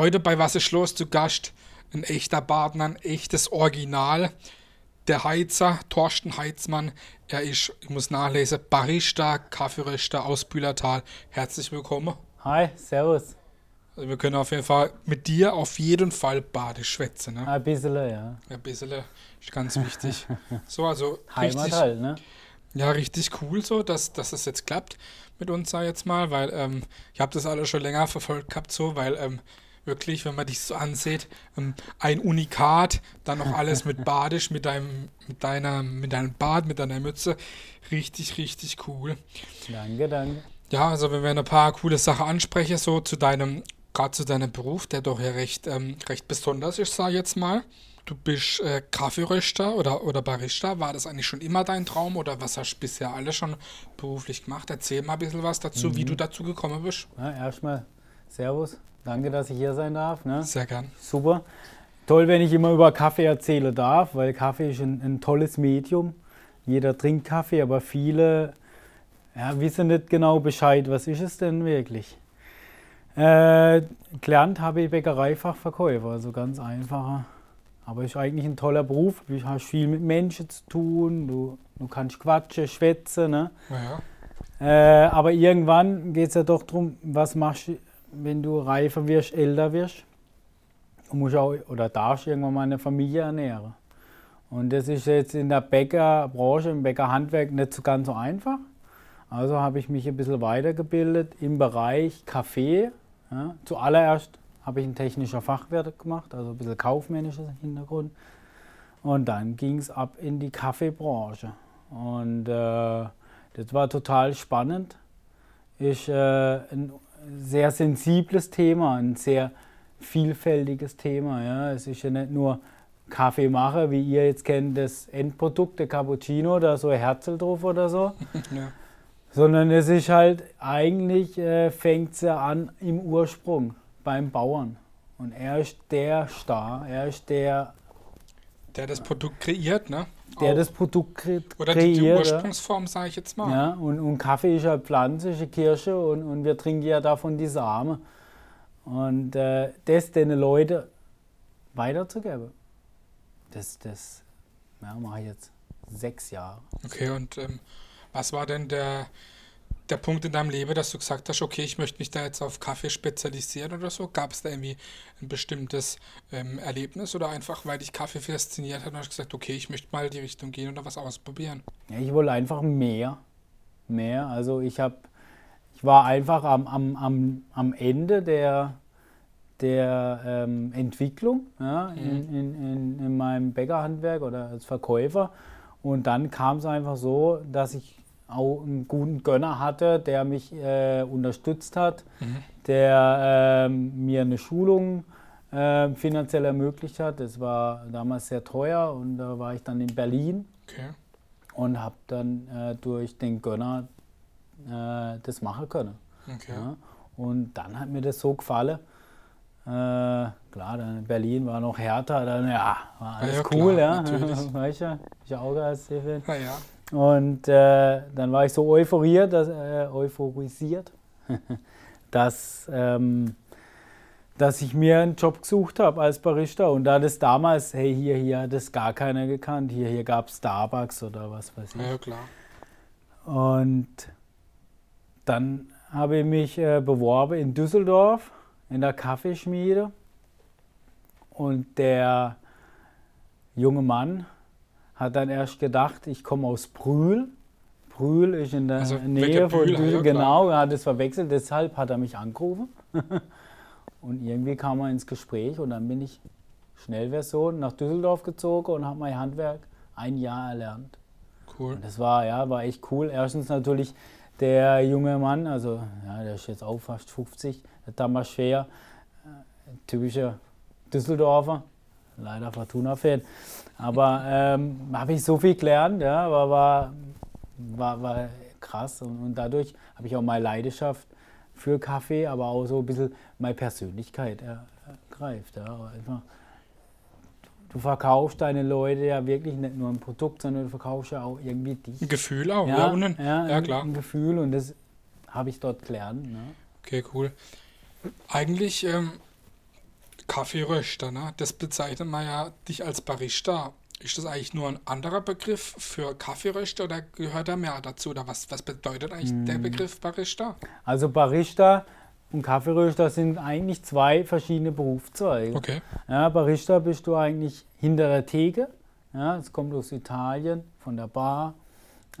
Heute bei Was ist los zu Gast? Ein echter Partner, ein echtes Original. Der Heizer, Thorsten Heizmann. Er ist, ich muss nachlesen, Barista, Kaffeeröster aus Bühlertal. Herzlich willkommen. Hi, servus. Also wir können auf jeden Fall mit dir auf jeden Fall Bade schwätzen. Ne? Ein bisschen, ja. Ein bisschen ist ganz wichtig. so, also Heimat richtig, halt, ne? ja, richtig cool so, dass, dass es jetzt klappt mit uns, sag jetzt mal, weil ähm, ich habe das alles schon länger verfolgt gehabt, so, weil ähm, wirklich, wenn man dich so ansieht, ähm, ein Unikat, dann noch alles mit Badisch, mit deinem, mit deiner, mit deinem Bart, mit deiner Mütze, richtig, richtig cool. Danke, danke. Ja, also wenn wir ein paar coole Sachen ansprechen, so zu deinem, gerade zu deinem Beruf, der doch ja recht, ähm, recht besonders ist, sag ich jetzt mal. Du bist äh, Kaffeeröster oder, oder Barista. War das eigentlich schon immer dein Traum oder was hast du bisher alles schon beruflich gemacht? Erzähl mal ein bisschen was dazu, wie du dazu gekommen bist. Ja, erstmal Servus. Danke, dass ich hier sein darf. Ne? Sehr gern. Super. Toll, wenn ich immer über Kaffee erzählen darf, weil Kaffee ist ein, ein tolles Medium. Jeder trinkt Kaffee, aber viele ja, wissen nicht genau Bescheid. Was ist es denn wirklich? Äh, gelernt habe ich Bäckereifachverkäufer, also ganz einfacher. Aber ist eigentlich ein toller Beruf. Du hast viel mit Menschen zu tun, du, du kannst quatschen, schwätzen. Ne? Ja, Äh, aber irgendwann geht es ja doch darum, was machst du, wenn du reifer wirst, älter wirst. Musst auch oder darfst irgendwann mal eine Familie ernähren. Und das ist jetzt in der Bäckerbranche, im Bäckerhandwerk nicht so ganz so einfach. Also habe ich mich ein bisschen weitergebildet im Bereich Kaffee. Ja. Zuallererst habe ich einen technischen Fachwirt gemacht, also ein bisschen kaufmännischer Hintergrund. Und dann ging es ab in die Kaffeebranche. Und äh, das war total spannend. Ist äh, sehr sensibles Thema, ein sehr vielfältiges Thema. Ja. Es ist ja nicht nur Kaffee machen, wie ihr jetzt kennt, das Endprodukt, der Cappuccino, da so Herzl drauf oder so. ja. Sondern es ist halt, eigentlich äh, fängt es ja an im Ursprung, beim Bauern. Und er ist der Star, er ist der, Der das Produkt kreiert, ne? Der Auch. das Produkt kre Oder die, kreiert. Ursprungsform, sage ich jetzt mal. Ja, und, und Kaffee ist ja Pflanze, ist eine Kirsche und, und wir trinken ja davon die Samen. Und äh, das den Leuten weiterzugeben, das, das ja, mache ich jetzt sechs Jahre. Okay, und ähm, was war denn der, der Punkt in deinem Leben, dass du gesagt hast, okay, ich möchte mich da jetzt auf Kaffee spezialisieren oder so? Gab es da irgendwie ein bestimmtes ähm, Erlebnis oder einfach, weil dich Kaffee fasziniert hat und hast gesagt, okay, ich möchte mal die Richtung gehen oder was ausprobieren? Ja, ich wollte einfach mehr. Mehr. Also ich habe, ich war einfach am, am, am, am Ende der, der ähm, Entwicklung ja, in, in, in, in meinem Bäckerhandwerk oder als Verkäufer. Und dann kam es einfach so, dass ich auch einen guten Gönner hatte, der mich äh, unterstützt hat, der ähm, mir eine Schulung äh, finanziell ermöglicht hat. Das war damals sehr teuer und da war ich dann in Berlin Okay. und habe dann äh, durch den Gönner äh, das machen können. Okay. Ja. Und dann hat mir das so gefallen. Äh, klar, dann in Berlin war noch härter, dann ja, war alles ja, cool, klar, ja. natürlich. weißt du, ich auch als Fan. Naja, Und äh, dann war ich so euphoriert, dass, äh, euphorisiert, dass, ähm, dass ich mir einen Job gesucht habe als Barista. Und da das damals, hey, hier, hier hat das gar keiner gekannt. Hier, hier gab es Starbucks oder was weiß ich. ja, klar. Und dann habe ich mich äh, beworben in Düsseldorf in der Kaffeeschmiede. Und der junge Mann hat dann erst gedacht, ich komme aus Brühl. Brühl ist in der Also Nähe von Brühl, ja, genau, er hat es verwechselt, deshalb hat er mich angerufen. und irgendwie kam er ins Gespräch und dann bin ich Schnellversion nach Düsseldorf gezogen und habe mein Handwerk ein Jahr erlernt. Cool. Und das war, ja, war echt cool. Erstens natürlich der junge Mann, also ja, der ist jetzt auch fast 50, der damals schwer, äh, typischer Düsseldorfer, leider Fortuna-Fan. Aber ähm, habe ich so viel gelernt, ja, war, war, war, war krass. Und, und dadurch habe ich auch meine Leidenschaft für Kaffee, aber auch so ein bisschen meine Persönlichkeit ergreift. Ja. Einfach, du verkaufst deine Leute ja wirklich nicht nur ein Produkt, sondern du verkaufst ja auch irgendwie dich. Ein Gefühl auch, ja, und ein, ja, ein, klar. ein Gefühl und das habe ich dort gelernt. Ne? Okay, cool. Eigentlich ähm, Kaffeeröster, ne? Das bezeichnet man ja dich als Barista. Ist das eigentlich nur ein anderer Begriff für Kaffeeröster oder gehört da mehr dazu? Oder was, was bedeutet eigentlich der Hm. Begriff Barista? Also Barista und Kaffeeröster sind eigentlich zwei verschiedene Berufszweige. Okay. Ja, Barista bist du eigentlich hinter der Theke. Ja, es kommt aus Italien, von der Bar.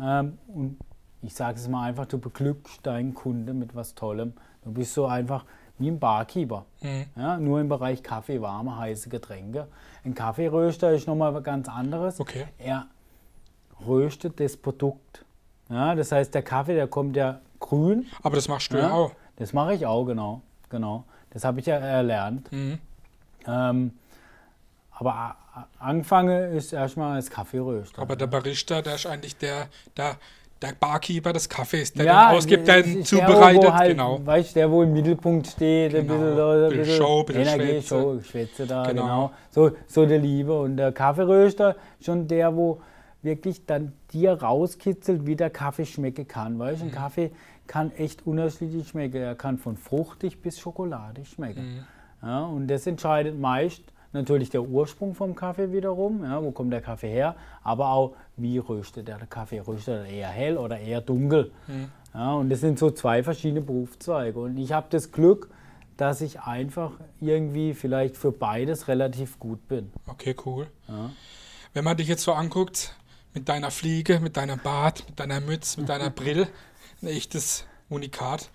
Ähm, und ich sage es mal einfach, du beglückst deinen Kunde mit was Tollem. Du bist so einfach wie ein Barkeeper. Mhm. Ja, nur im Bereich Kaffee, warme, heiße Getränke. Ein Kaffeeröster ist nochmal was ganz anderes. Okay. Er röstet das Produkt. Ja, das heißt, der Kaffee, der kommt ja grün. Aber das machst du ja, auch. Das mache ich auch, genau. genau. Das habe ich ja erlernt. Mhm. Ähm, aber anfange ist erstmal als Kaffeeröster. Aber der Barista, der ist eigentlich der, der, der Barkeeper des Kaffees, der ja, den ausgibt, der der, zubereitet. wo halt, genau. Weißt du, der, wo im Mittelpunkt steht, ein Genau. bisschen, ein Bisschen bisschen Show, bisschen Energie, Schwätze. Show, Schwätze da, Genau. genau. So, so der Liebe. Und der Kaffeeröster, schon der, wo wirklich dann dir rauskitzelt, wie der Kaffee schmecken kann. Weißt du, Mhm. ein Kaffee kann echt unterschiedlich schmecken. Er kann von fruchtig bis schokoladig schmecken. Mhm. Ja, und das entscheidet meist natürlich der Ursprung vom Kaffee wiederum. Ja, wo kommt der Kaffee her? Aber auch, wie röstet der Kaffee? Röstet er eher hell oder eher dunkel? Mhm. Ja, und das sind so zwei verschiedene Berufszweige. Und ich habe das Glück, dass ich einfach irgendwie vielleicht für beides relativ gut bin. Okay, cool. Ja. Wenn man dich jetzt so anguckt, mit deiner Fliege, mit deinem Bart, mit deiner Mütze, mit deiner Brille, ein echtes Unikat.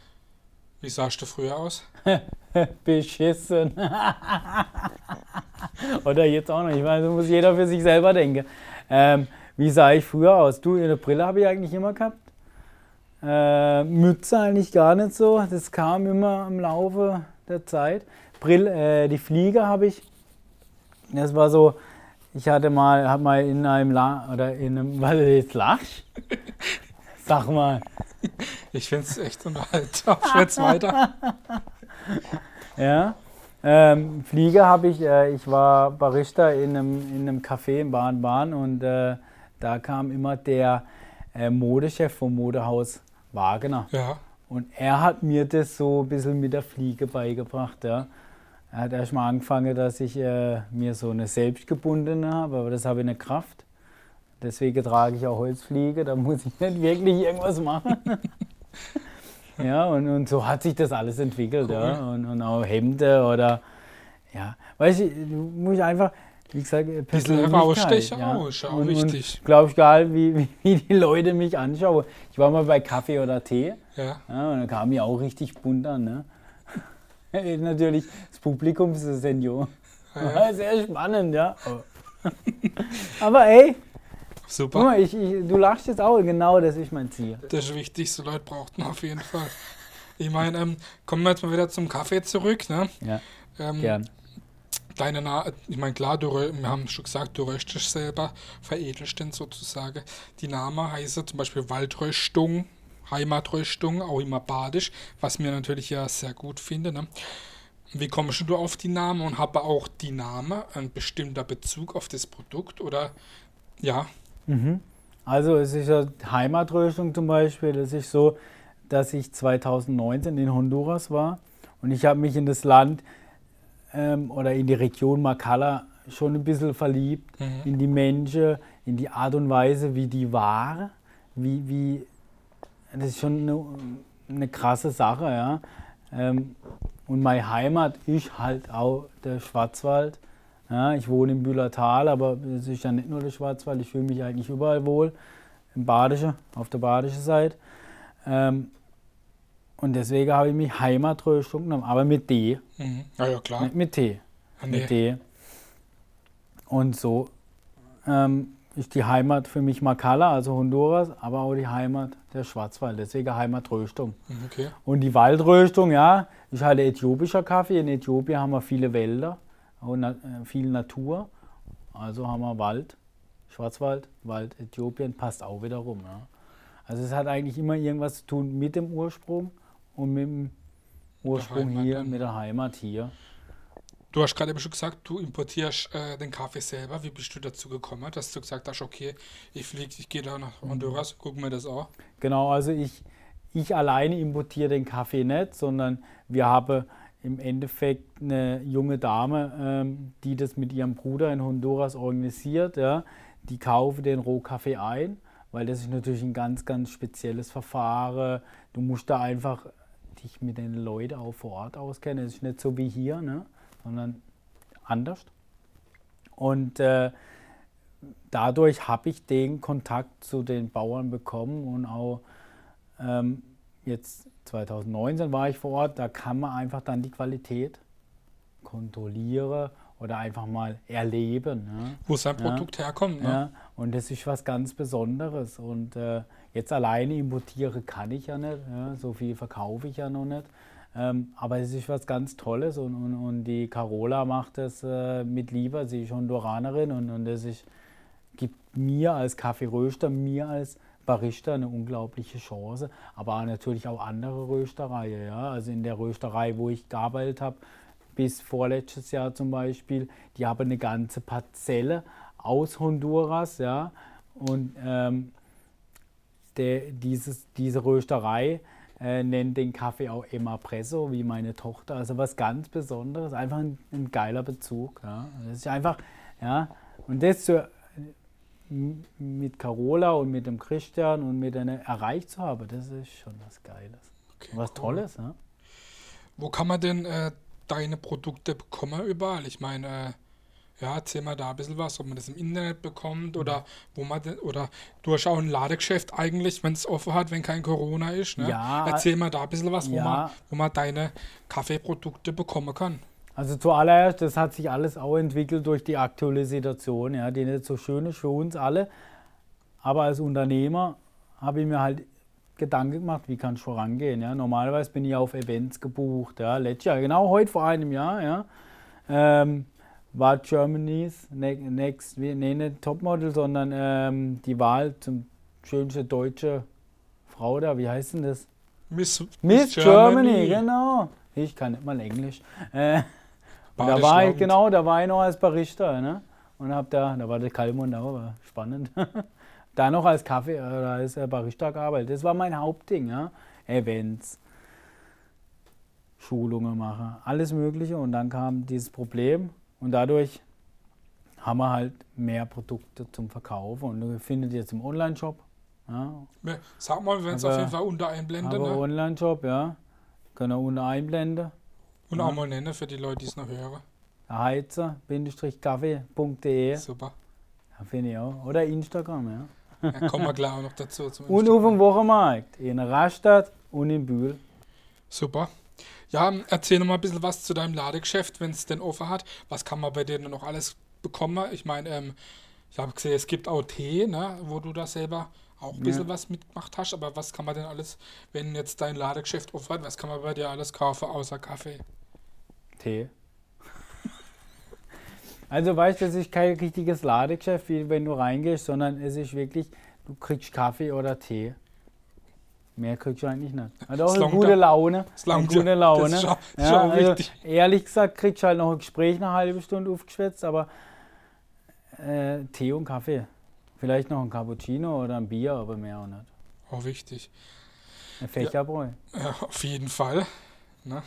Wie sahst du früher aus? Beschissen. Oder jetzt auch noch. Ich meine, so muss jeder für sich selber denken. Ähm, wie sah ich früher aus? Du, eine Brille habe ich eigentlich immer gehabt. Äh, Mütze eigentlich gar nicht so. Das kam immer im Laufe der Zeit. Brill, äh, die Fliege habe ich. Das war so. Ich hatte mal, hab mal in einem La oder in einem, du jetzt lachst. Sag mal. Ich finde es echt unterhaltsam. Schwätz weiter. Ja. Ähm, Flieger habe ich, äh, ich war Barista in einem, in einem Café in Baden-Baden und äh, da kam immer der äh, Modechef vom Modehaus Wagner. Ja. Und er hat mir das so ein bisschen mit der Fliege beigebracht. Ja. Er hat erst mal angefangen, dass ich äh, mir so eine selbstgebundene habe, aber das habe ich nicht Kraft. Deswegen trage ich auch Holzfliege, da muss ich nicht wirklich irgendwas machen. ja, und, und so hat sich das alles entwickelt. Ja. Und, und auch Hemden oder, ja, weißt du, du musst einfach, wie gesagt, Bisschen rausstechen auch, ist ja auch und, wichtig. Glaube ich, egal, wie, wie, wie die Leute mich anschauen. Ich war mal bei Kaffee oder Tee. Ja. Ja, und dann kam ich auch richtig bunt an. Ne? Natürlich, das Publikum ist ein Senior. ja. Sehr spannend, ja. Aber ey, guck Super. mal, ich, ich, du lachst jetzt auch, genau das ist mein Ziel. Das Wichtigste, Leute, braucht man auf jeden Fall. Ich meine, ähm, kommen wir jetzt mal wieder zum Kaffee zurück. Ne? Ja, Ähm, gern. Deine Na ich meine, klar, du, wir haben schon gesagt, du röstest selber, veredelst den sozusagen. Die Namen heißen zum Beispiel Waldröstung, Heimatröstung, auch immer badisch, was mir natürlich ja sehr gut finde. Ne? Wie kommst du auf die Namen und habe auch die Namen ein bestimmter Bezug auf das Produkt oder ja, Mhm. Also es ist ja Heimatröstung zum Beispiel. Das ist so, dass ich 2019 in Honduras war und ich habe mich in das Land ähm, oder in die Region Macala schon ein bisschen verliebt, Mhm. in die Menschen, in die Art und Weise, wie die war, wie, wie das ist schon eine, eine krasse Sache, ja. Ähm, und meine Heimat ist halt auch der Schwarzwald. Ja, ich wohne im Bühlertal, aber es ist ja nicht nur der Schwarzwald, ich fühle mich eigentlich überall wohl. Im Badische, auf der badischen Seite. Ähm, und deswegen habe ich mich Heimatröstung genommen, aber mit D, mhm. ja, ja klar. nicht mit T. Ah, Mit nee. D. Und so ähm, ist die Heimat für mich Macala, also Honduras, aber auch die Heimat der Schwarzwald, deswegen Heimatröstung. Mhm, Okay. Und die Waldröstung, ja, ist halt äthiopischer Kaffee. In Äthiopien haben wir viele Wälder, auch na, äh, viel Natur. Also haben wir Wald, Schwarzwald, Wald, Äthiopien, passt auch wieder rum. Ja. Also es hat eigentlich immer irgendwas zu tun mit dem Ursprung und mit dem Ursprung hier, mit der Heimat hier. Du hast gerade eben schon gesagt, du importierst äh, den Kaffee selber. Wie bist du dazu gekommen, dass du gesagt hast, okay, ich fliege, ich gehe da nach Honduras, guck mir das an. Genau, also ich, ich alleine importiere den Kaffee nicht, sondern wir haben im Endeffekt eine junge Dame, ähm, die das mit ihrem Bruder in Honduras organisiert. Ja. Die kaufen den Rohkaffee ein, weil das ist natürlich ein ganz, ganz spezielles Verfahren. Du musst da einfach dich mit den Leuten auch vor Ort auskennen. Es ist nicht so wie hier, ne? sondern anders. Und äh, dadurch habe ich den Kontakt zu den Bauern bekommen und auch ähm, jetzt 2019 war ich vor Ort, da kann man einfach dann die Qualität kontrollieren oder einfach mal erleben. Ne? Wo sein Produkt ja. herkommt. Ne? Ja. Und das ist was ganz Besonderes. Und äh, jetzt alleine importieren kann ich ja nicht. Ja? So viel verkaufe ich ja noch nicht. Ähm, aber es ist was ganz Tolles und, und, und die Carola macht das äh, mit Liebe. Sie ist Honduranerin und, und das ist, gibt mir als Kaffeeröster, mir als Barista eine unglaubliche Chance, aber natürlich auch andere Röstereien. Ja? Also in der Rösterei, wo ich gearbeitet habe, bis vorletztes Jahr zum Beispiel, die haben eine ganze Parzelle aus Honduras. Ja? Und ähm, der, dieses, diese Rösterei äh, nennt den Kaffee auch Emapresso, wie meine Tochter. Also was ganz Besonderes, einfach ein, ein geiler Bezug. Ja? Das ist einfach, ja, und das zu mit Carola und mit dem Christian und mit einer erreicht zu haben, das ist schon was Geiles. Okay, was cool. Tolles, ja. Wo kann man denn äh, deine Produkte bekommen überall? Ich meine, äh, ja, erzähl mal da ein bisschen was, ob man das im Internet bekommt oder wo man denn, oder du hast auch ein Ladegeschäft eigentlich, wenn es offen hat, wenn kein Corona ist. Ne? Ja, erzähl mal da ein bisschen was, wo, ja. man, wo man deine Kaffeeprodukte bekommen kann. Also zuallererst, das hat sich alles auch entwickelt durch die aktuelle Situation, ja, die nicht so schön ist für uns alle. Aber als Unternehmer habe ich mir halt Gedanken gemacht, wie kann ich vorangehen. Ja. Normalerweise bin ich auf Events gebucht. Ja. Letztes Jahr, genau heute vor einem Jahr, ja, ähm, war Germany's ne-, Next, nee, nicht Topmodel, sondern ähm, die Wahl zum schönsten deutsche Frau da, wie heißt denn das? Miss, Miss, Miss Germany. Germany. genau. Ich kann nicht mal Englisch. Äh, da war ich, genau, da war ich noch als Barista, ne? Und hab da, da war der Kalmund auch, war spannend. da noch als Kaffee oder als äh, Barista gearbeitet. Das war mein Hauptding, ja. Events, Schulungen machen, alles Mögliche. Und dann kam dieses Problem und dadurch haben wir halt mehr Produkte zum Verkaufen. Und ihr findet jetzt im Online-Shop. Ja. Sag mal, wenn es auf jeden Fall unter einblendet. Ne? Online-Shop, ja. Können wir unten einblenden. Und ja. auch mal nennen für die Leute, die es noch hören. Heizer-kaffee.de. Super. Ja, finde ich auch. Oder Instagram, ja. ja kommen wir gleich auch noch dazu. und auf dem Wochenmarkt. In Rastatt und in Bühl. Super. Ja, erzähl noch mal ein bisschen was zu deinem Ladegeschäft, wenn es denn offen hat. Was kann man bei dir noch alles bekommen? Ich meine, ähm, ich habe gesehen, es gibt auch Tee, ne, wo du da selber auch ein bisschen ja. was mitgemacht hast. Aber was kann man denn alles, wenn jetzt dein Ladegeschäft offen hat, was kann man bei dir alles kaufen außer Kaffee? Tee. Also weißt du, das ist kein richtiges Ladegeschäft, wie wenn du reingehst, sondern es ist wirklich, du kriegst Kaffee oder Tee. Mehr kriegst du eigentlich nicht. Hat auch eine gute Laune. Eine gute Laune. Das ist auch, das ja, also, ehrlich gesagt kriegst du halt noch ein Gespräch eine halbe Stunde aufgeschwätzt, aber äh, Tee und Kaffee. Vielleicht noch ein Cappuccino oder ein Bier, aber mehr auch nicht. Auch wichtig. Ein Fächerbräu. Ja, ja, auf jeden Fall. Na,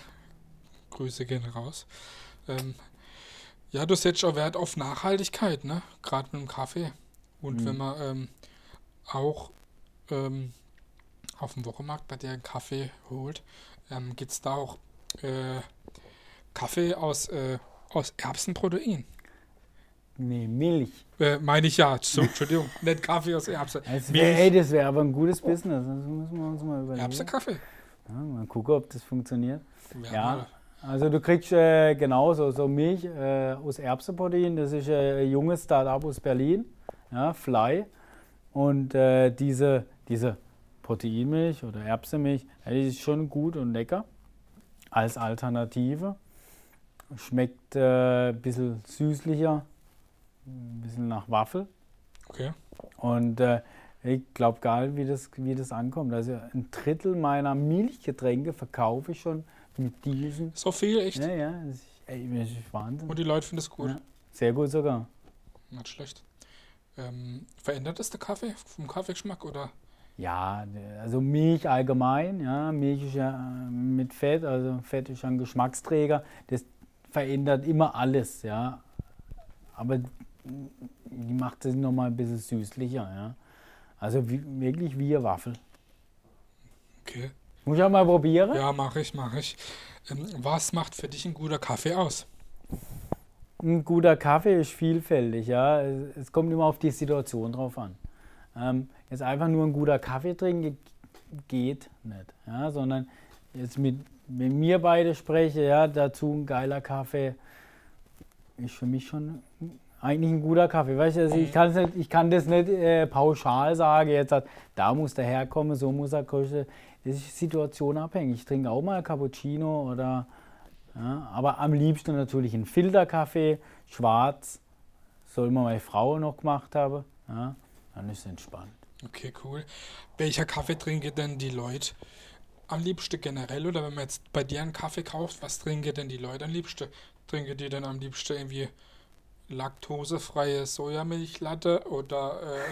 Grüße gehen raus. Ähm, ja, du setzt auch Wert auf Nachhaltigkeit, ne? Gerade mit dem Kaffee. Und mhm. wenn man ähm, auch ähm, auf dem Wochenmarkt bei dir einen Kaffee holt, ähm, gibt es da auch äh, Kaffee aus, äh, aus Erbsenprotein. Nee, Milch. Äh, meine ich ja. So, Entschuldigung, nicht Kaffee aus Erbsen. Das wär, ey, das wäre aber ein gutes Business. Das müssen wir uns mal überlegen. Erbsenkaffee. Ja, mal gucken, ob das funktioniert. Ja, ja also du kriegst äh, genau so, so Milch äh, aus Erbsenprotein. Das ist äh, ein junges Start-up aus Berlin, ja, Fly. Und äh, diese, diese Proteinmilch oder Erbsenmilch, ja, die ist schon gut und lecker als Alternative. Schmeckt äh, ein bisschen süßlicher ein bisschen nach Waffel. Okay. Und äh, ich glaube gar nicht, wie das, wie das ankommt. Also ein Drittel meiner Milchgetränke verkaufe ich schon mit diesen. So viel, echt? Ja, ja. Das ist, ey, das ist Wahnsinn. Und die Leute finden es gut. Ja, sehr gut sogar. Nicht schlecht. Ähm, verändert das der Kaffee vom Kaffeegeschmack oder Ja, also Milch allgemein, ja, Milch ist ja äh, mit Fett, also Fett ist ein Geschmacksträger, das verändert immer alles, ja. Aber die macht es nochmal ein bisschen süßlicher, ja. Also wie, wirklich wie eine Waffel. Okay. Muss ich auch mal probieren? Ja, mache ich, mache ich. Ähm, was macht für dich ein guter Kaffee aus? Ein guter Kaffee ist vielfältig, ja. Es, kommt immer auf die Situation drauf an. Ähm, jetzt einfach nur ein guter Kaffee trinken geht nicht, ja, sondern jetzt mit, mit mir beide spreche, ja, dazu ein geiler Kaffee ist für mich schon eigentlich ein guter Kaffee. Weißt du, also ich, nicht, ich kann das nicht äh, pauschal sagen, jetzt hat, da muss der herkommen, so muss er kosten. Ist situationabhängig. Ich trinke auch mal Cappuccino oder, ja, aber am liebsten natürlich einen Filterkaffee, schwarz, soll man meine Frau noch gemacht haben. Ja, dann ist es entspannt. Okay, cool. Welcher Kaffee trinken denn die Leute am liebsten generell? Oder wenn man jetzt bei dir einen Kaffee kauft, was trinken denn die Leute am liebsten? Trinken die denn am liebsten irgendwie laktosefreie Sojamilchlatte oder, äh,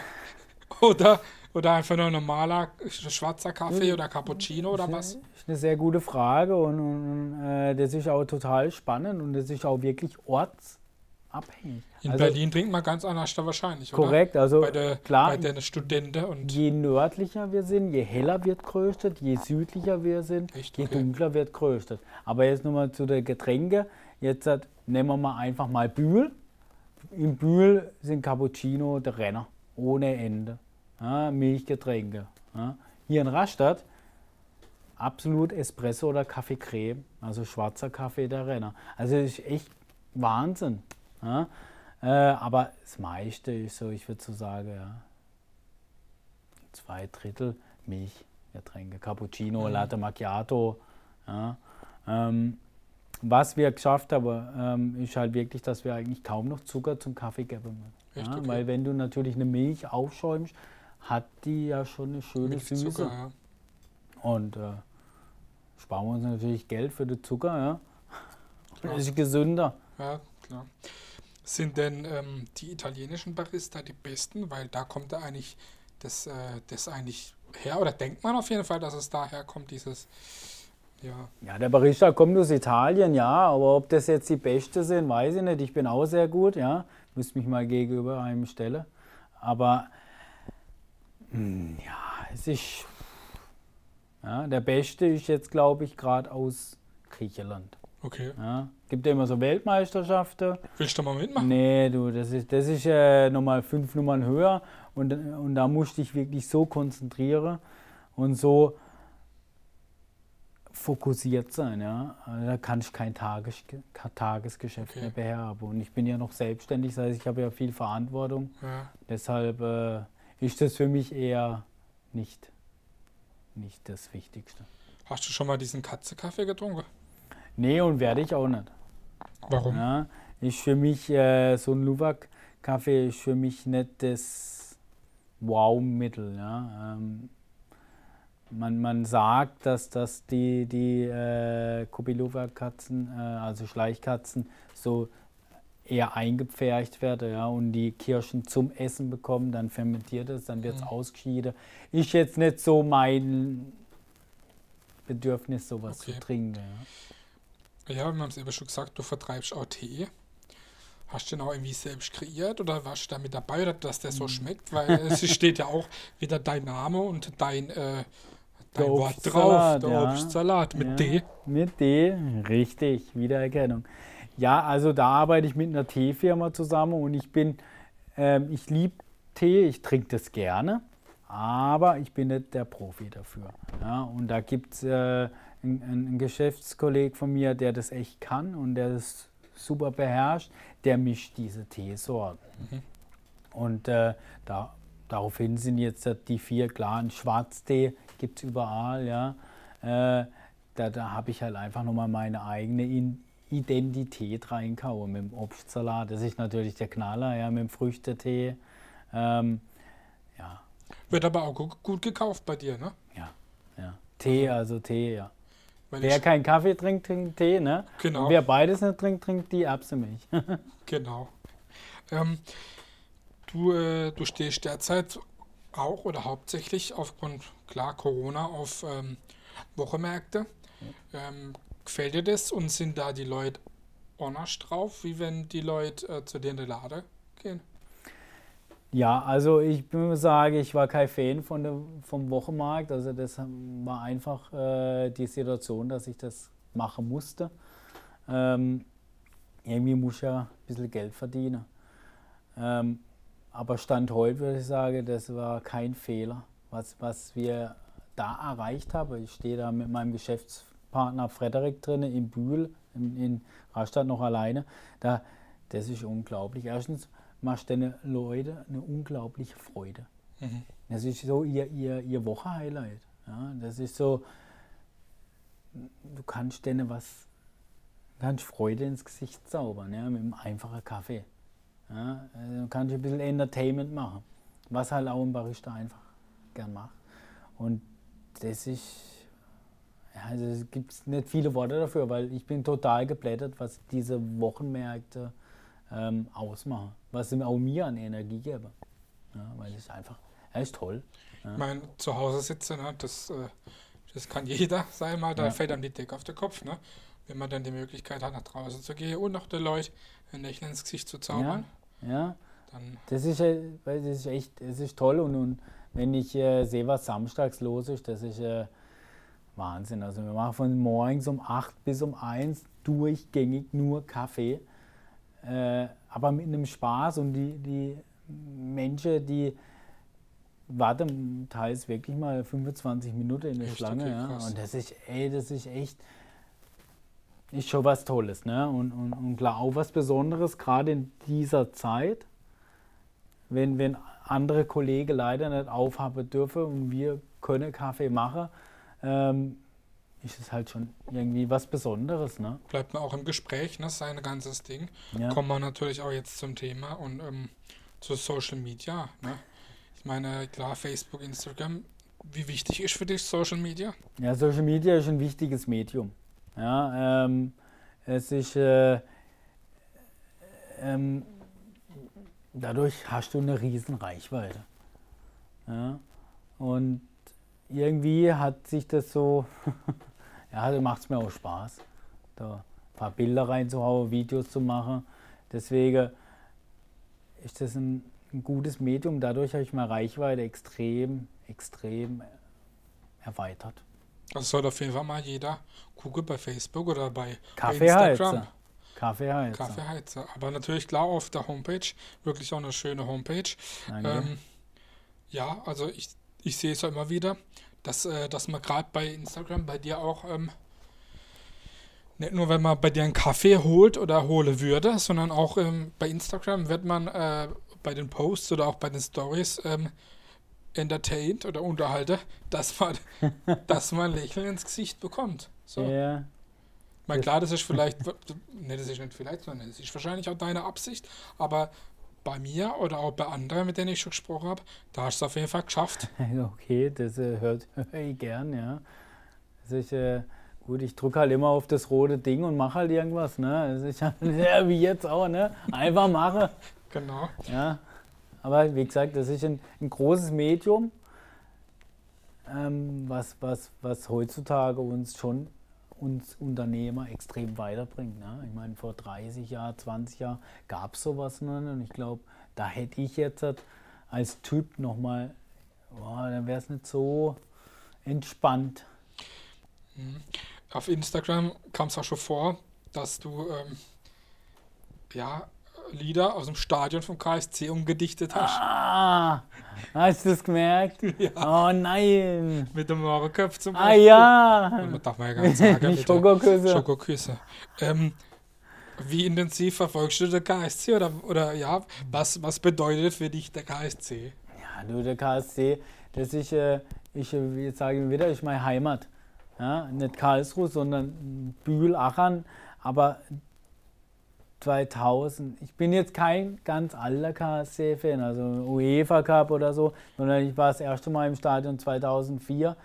oder, oder einfach nur normaler schwarzer Kaffee oder Cappuccino oder was? Das ist eine sehr gute Frage und, und äh, das ist auch total spannend und das ist auch wirklich ortsabhängig. In also, Berlin trinkt man ganz anders da wahrscheinlich, oder? Korrekt, also bei der, klar, bei den Studenten und je nördlicher wir sind, je heller wird geröstet, je südlicher wir sind, Echt? je okay. dunkler wird geröstet. Aber jetzt nochmal zu den Getränken. Jetzt nehmen wir mal einfach mal Bühl im Bühl sind Cappuccino der Renner, ohne Ende. Ja, Milchgetränke. Ja. Hier in Rastatt absolut Espresso oder Kaffeecreme, also schwarzer Kaffee der Renner. Also ist echt Wahnsinn. Ja. Äh, aber das meiste ist so, ich würde so sagen, ja, zwei Drittel Milchgetränke, Cappuccino, mhm. Latte Macchiato. Ähm, was wir geschafft haben, ähm, ist halt wirklich, dass wir eigentlich kaum noch Zucker zum Kaffee geben. Ja, okay. Weil wenn du natürlich eine Milch aufschäumst, hat die ja schon eine schöne Mit Süße. Zucker, ja. Und äh, sparen wir uns natürlich Geld für den Zucker, ja. Das ist gesünder. Ja, klar. Sind denn ähm, die italienischen Barista die besten? Weil da kommt da eigentlich das, äh, das eigentlich her, oder denkt man auf jeden Fall, dass es daher kommt, dieses ja. ja, der Barista kommt aus Italien, ja, aber ob das jetzt die Beste sind, weiß ich nicht. Ich bin auch sehr gut, ja. Müsste mich mal gegenüber einem stellen. Aber mh, hm, ja, es ist. Ja, der Beste ist jetzt, glaube ich, gerade aus Griechenland. Okay. Ja, gibt ja immer so Weltmeisterschaften. Willst du mal mitmachen? Nee, du, das ist, das ist äh, nochmal fünf Nummern höher und, und da musst du dich wirklich so konzentrieren und so fokussiert sein. Ja? Also da kann ich kein Tages Tagesgeschäft okay. mehr beherben. Und ich bin ja noch selbstständig, das heißt, ich habe ja viel Verantwortung. Ja. Deshalb äh, ist das für mich eher nicht, nicht das Wichtigste. Hast du schon mal diesen Katzekaffee getrunken? Nee, und werde ich auch nicht. Warum? Ja, ist für mich äh, so ein Luwak-Kaffee ist für mich nicht das Wow-Mittel. Ja? Ähm, man, man sagt, dass, dass die, die äh, Kobilova-Katzen, äh, also Schleichkatzen, so eher eingepfercht werden ja, und die Kirschen zum Essen bekommen, dann fermentiert es, dann wird es mhm. ausgeschieden. Ist jetzt nicht so mein Bedürfnis, sowas okay. zu trinken. Ja, ja wir haben es eben schon gesagt, du vertreibst auch Tee. Hast du den auch irgendwie selbst kreiert oder warst du da mit dabei, dass der so mhm. schmeckt? Weil es steht ja auch wieder dein Name und dein äh, der Wort drauf, der ja. Obstsalat mit ja, D. Mit D, richtig, Wiedererkennung. Ja, also da arbeite ich mit einer Teefirma zusammen und ich bin, ähm, ich liebe Tee, ich trinke das gerne, aber ich bin nicht der Profi dafür. Ja, und da gibt es äh, einen, einen Geschäftskollegen von mir, der das echt kann und der das super beherrscht, der mischt diese Teesorten. Mhm. Und äh, da, daraufhin sind jetzt die vier klaren Schwarztee gibt es überall, ja. Äh, da, da habe ich halt einfach nochmal meine eigene In Identität reinkauen mit dem Obstsalat. Das ist natürlich der Knaller, ja, mit dem Früchtetee. Ähm, ja. Wird aber auch gut, gut, gekauft bei dir, ne? Ja, ja. Tee, also Tee, ja. Weil wer keinen Kaffee trinkt, trinkt Tee, ne? Genau. Und wer beides nicht trinkt, trinkt die Erbsenmilch. genau. Ähm, du, äh, du stehst derzeit auch oder hauptsächlich aufgrund, klar, Corona auf ähm, Wochenmärkte. Ähm, gefällt dir das und sind da die Leute anders drauf, wie wenn die Leute äh, zu dir in die Lade gehen? Ja, also ich muss sagen, ich war kein Fan von der, vom Wochenmarkt. Also das war einfach äh, die Situation, dass ich das machen musste. Ähm, irgendwie muss ich ja ein bisschen Geld verdienen. Ähm, aber Stand heute würde ich sagen, das war kein Fehler, was, was wir da erreicht haben. Ich stehe da mit meinem Geschäftspartner Frederik drin in Bühl, in, in Rastatt noch alleine. Da, das ist unglaublich. Erstens machst du den Leuten eine unglaubliche Freude. Mhm. Das ist so ihr, ihr, ihr Wochenhighlight. Ja, das ist so, du kannst denen was, kannst Freude ins Gesicht zaubern, ja, mit einem einfachen Kaffee. Ja, also du kannst ein bisschen Entertainment machen, was halt auch ein Barista einfach gern macht. Und das ist, ja, also es gibt nicht viele Worte dafür, weil ich bin total geblättert, was diese Wochenmärkte ähm, ausmachen, was auch mir an Energie geben. Ja, weil es einfach, er ist toll. Ja. Ich meine, zu Hause sitzen, ne, das, äh, das kann jeder sein, mal, da fällt einem die Decke auf den Kopf. Ne? Wenn man dann die Möglichkeit hat, nach draußen zu gehen und noch den Leuten ein Lächeln ins Gesicht zu zaubern. Ja, ja. Dann das, ist, das ist echt das ist toll und, und wenn ich äh, sehe, was samstags los ist, das ist äh, Wahnsinn. Also wir machen von morgens um 8 bis um 1 durchgängig nur Kaffee, äh, aber mit einem Spaß und die, die Menschen, die warten teils wirklich mal 25 Minuten in der echt, Schlange. Okay, ja. Und das ist, ey, das ist echt ist schon was Tolles. Ne? Und, und, und klar, auch was Besonderes, gerade in dieser Zeit, wenn, wenn andere Kollegen leider nicht aufhaben dürfen und wir können Kaffee machen, ähm, ist es halt schon irgendwie was Besonderes. Ne? Bleibt man auch im Gespräch, ne? sein ganzes Ding. Ja. Kommen wir natürlich auch jetzt zum Thema und ähm, zu Social Media. Ne? Ich meine, klar, Facebook, Instagram. Wie wichtig ist für dich Social Media? Ja, Social Media ist ein wichtiges Medium. Ja, ähm, es ist äh, ähm, dadurch hast du eine riesen Reichweite. Ja? Und irgendwie hat sich das so, ja, da macht es mir auch Spaß, da ein paar Bilder reinzuhauen, Videos zu machen. Deswegen ist das ein, ein gutes Medium. Dadurch habe ich meine Reichweite extrem, extrem erweitert. Das soll auf jeden Fall mal jeder gucken bei Facebook oder bei, Kaffeeheizer. Instagram. Kaffeeheizer. Kaffeeheizer. Aber natürlich klar auf der Homepage. Wirklich auch eine schöne Homepage. Ähm, ja, also ich, ich sehe es ja immer wieder, dass, äh, dass man gerade bei Instagram bei dir auch ähm, nicht nur, wenn man bei dir einen Kaffee holt oder hole würde, sondern auch ähm, bei Instagram wird man äh, bei den Posts oder auch bei den Stories ähm, entertained oder unterhalte, dass man, dass man Lächeln ins Gesicht bekommt. So. Ja. Mein klar, das ist vielleicht, ne, das ist nicht vielleicht, sondern das ist wahrscheinlich auch deine Absicht, aber bei mir oder auch bei anderen, mit denen ich schon gesprochen habe, da hast du es auf jeden Fall geschafft. Okay, das äh, hört hör ich gern, ja. Also ich, äh, gut, ich drücke halt immer auf das rote Ding und mache halt irgendwas, ne? Das ist ja wie jetzt auch, ne? Einfach mache. Genau. Ja. Aber wie gesagt, das ist ein, ein großes Medium, ähm, was, was, was heutzutage uns schon uns Unternehmer extrem weiterbringt. Ne? Ich meine, vor 30 Jahren, 20 Jahren gab es sowas noch nicht. Und ich glaube, da hätte ich jetzt als Typ nochmal, oh, dann wäre es nicht so entspannt. Mhm. Auf Instagram kam es auch schon vor, dass du ähm, ja Lieder aus dem Stadion vom KSC umgedichtet hast. Ah, hast du das gemerkt? Ja. Oh nein. Mit dem Mohrenköpf zum ah, Beispiel. Ah ja. Man darf man ja gar nicht sagen. Schokoküsse. Schokoküsse. Ähm, wie intensiv verfolgst du den KSC oder, oder ja, was, was bedeutet für dich der KSC? Ja, du, der KSC, das ist, äh, ich äh, jetzt sage ich wieder, ist meine Heimat. Ja, nicht Karlsruhe, sondern Bühl-Achern. Aber 2000. Ich bin jetzt kein ganz alter KSC-Fan, also UEFA Cup oder so, sondern ich war das erste Mal im Stadion 2004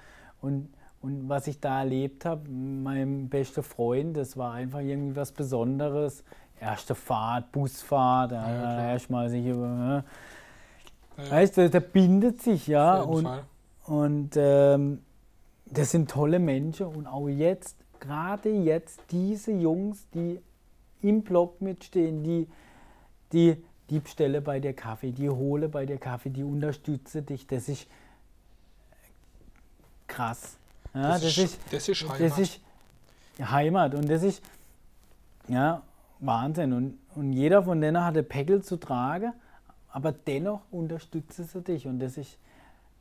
und, und was ich da erlebt habe, mein bester Freund, das war einfach irgendwie was Besonderes. Erste Fahrt, Busfahrt, ja, ja, erstmal sich über. Ne? Ja, Weißt du, der bindet sich, ja. Und, Fall. und ähm, das sind tolle Menschen. Und auch jetzt, gerade jetzt, diese Jungs, die im Block mitstehen, die, die, die bestelle bei dir Kaffee, die hole bei dir Kaffee, die unterstütze dich. Das ist krass. Ja, das, das, ist, das ist Heimat. das ist Heimat und das ist ja Wahnsinn. Und, und jeder von denen hat ein Päckel zu tragen, aber dennoch unterstützt sie dich und das ist,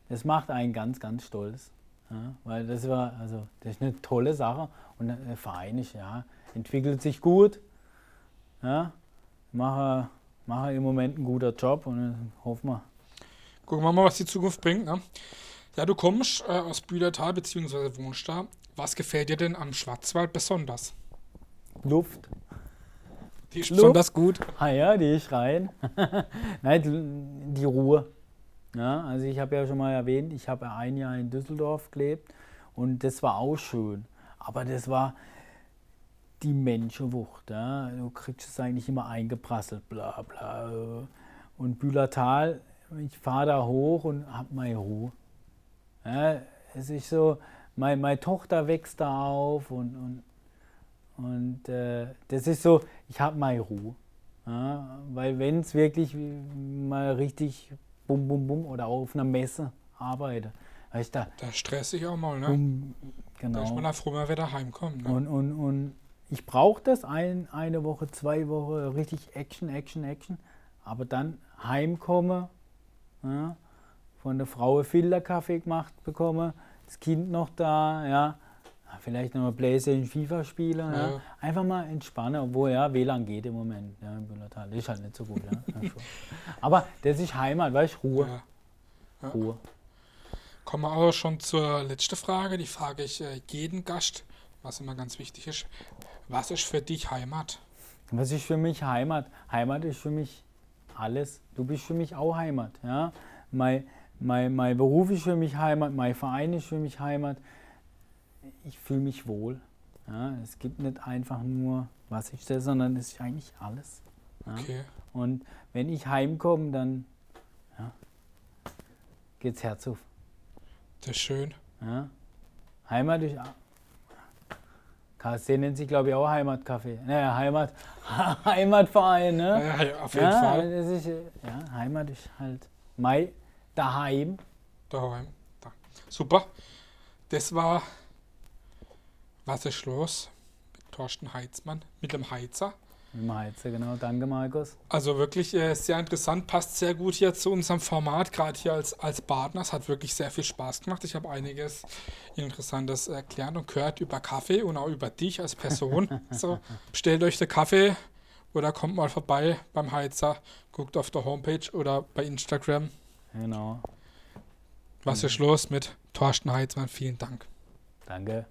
das macht einen ganz, ganz stolz. Ja, weil das war, also das ist eine tolle Sache und der Verein ist, ja, entwickelt sich gut. Ja, mache, mache im Moment einen guten Job und hoffen wir. Gucken wir mal, was die Zukunft bringt. Ne? Ja, du kommst äh, aus Bühlertal bzw. wohnst da. Was gefällt dir denn am Schwarzwald besonders? Luft. Die ist Luft. besonders gut. Ah ja, die ist rein. Nein, die, Ruhe. Ja, also ich habe ja schon mal erwähnt, ich habe ein Jahr in Düsseldorf gelebt und das war auch schön. Aber das war die Menschenwucht. Ja. Du kriegst es eigentlich immer eingeprasselt, bla bla. Und Bühlertal, ich fahre da hoch und habe meine Ruhe. Ja, es ist so, mein, meine Tochter wächst da auf und, und, und äh, das ist so, ich habe meine Ruhe. Ja, weil wenn es wirklich mal richtig bum bum bum oder auch auf einer Messe arbeite, weißt du, da, Da stress ich auch mal, ne? bum, Da ist man genau. dann froh, wenn wir wieder heimkommen. Ne? Und, und, und ich brauche das ein, eine Woche, zwei Wochen, richtig Action, Action, Action. Aber dann heimkomme, ja, von der Frau Filterkaffee gemacht bekomme, das Kind noch da, ja, vielleicht noch mal Playstation FIFA spielen, ja. Ja. einfach mal entspannen, obwohl ja WLAN geht im Moment, ja, im Büllertal, ist halt nicht so gut. Aber das ist Heimat, weißt du, Ruhe. Ruhe. Kommen wir auch schon zur letzten Frage. Die frage ich äh, jeden Gast, was immer ganz wichtig ist. Was ist für dich Heimat? Was ist für mich Heimat? Heimat ist für mich alles. Du bist für mich auch Heimat. Ja? Mein, mein, mein Beruf ist für mich Heimat, mein Verein ist für mich Heimat. Ich fühle mich wohl. Ja? Es gibt nicht einfach nur, was ich sehe, sondern es ist eigentlich alles. Ja? Okay. Und wenn ich heimkomme, dann ja, geht's Herz auf. Das ist schön. Ja? Heimat ist. KSC nennt sich, glaube ich, auch Heimatcafé. Naja, Heimat, Heimatverein, ne? Ja, auf jeden ja, Fall. Ist, äh, ja, Heimat ist halt mein daheim. Daheim. Da. Super. Das war Was ist los? Mit Thorsten Heitzmann, mit dem Heizer. Heizer, genau. Danke, Markus. Also wirklich äh, sehr interessant, passt sehr gut hier zu unserem Format, gerade hier als, als Partner. Es hat wirklich sehr viel Spaß gemacht. Ich habe einiges Interessantes erklärt und gehört über Kaffee und auch über dich als Person. so, bestellt euch den Kaffee oder kommt mal vorbei beim Heizer, guckt auf der Homepage oder bei Instagram. Genau. Was ist los mit Thorsten Heitzmann? Vielen Dank. Danke.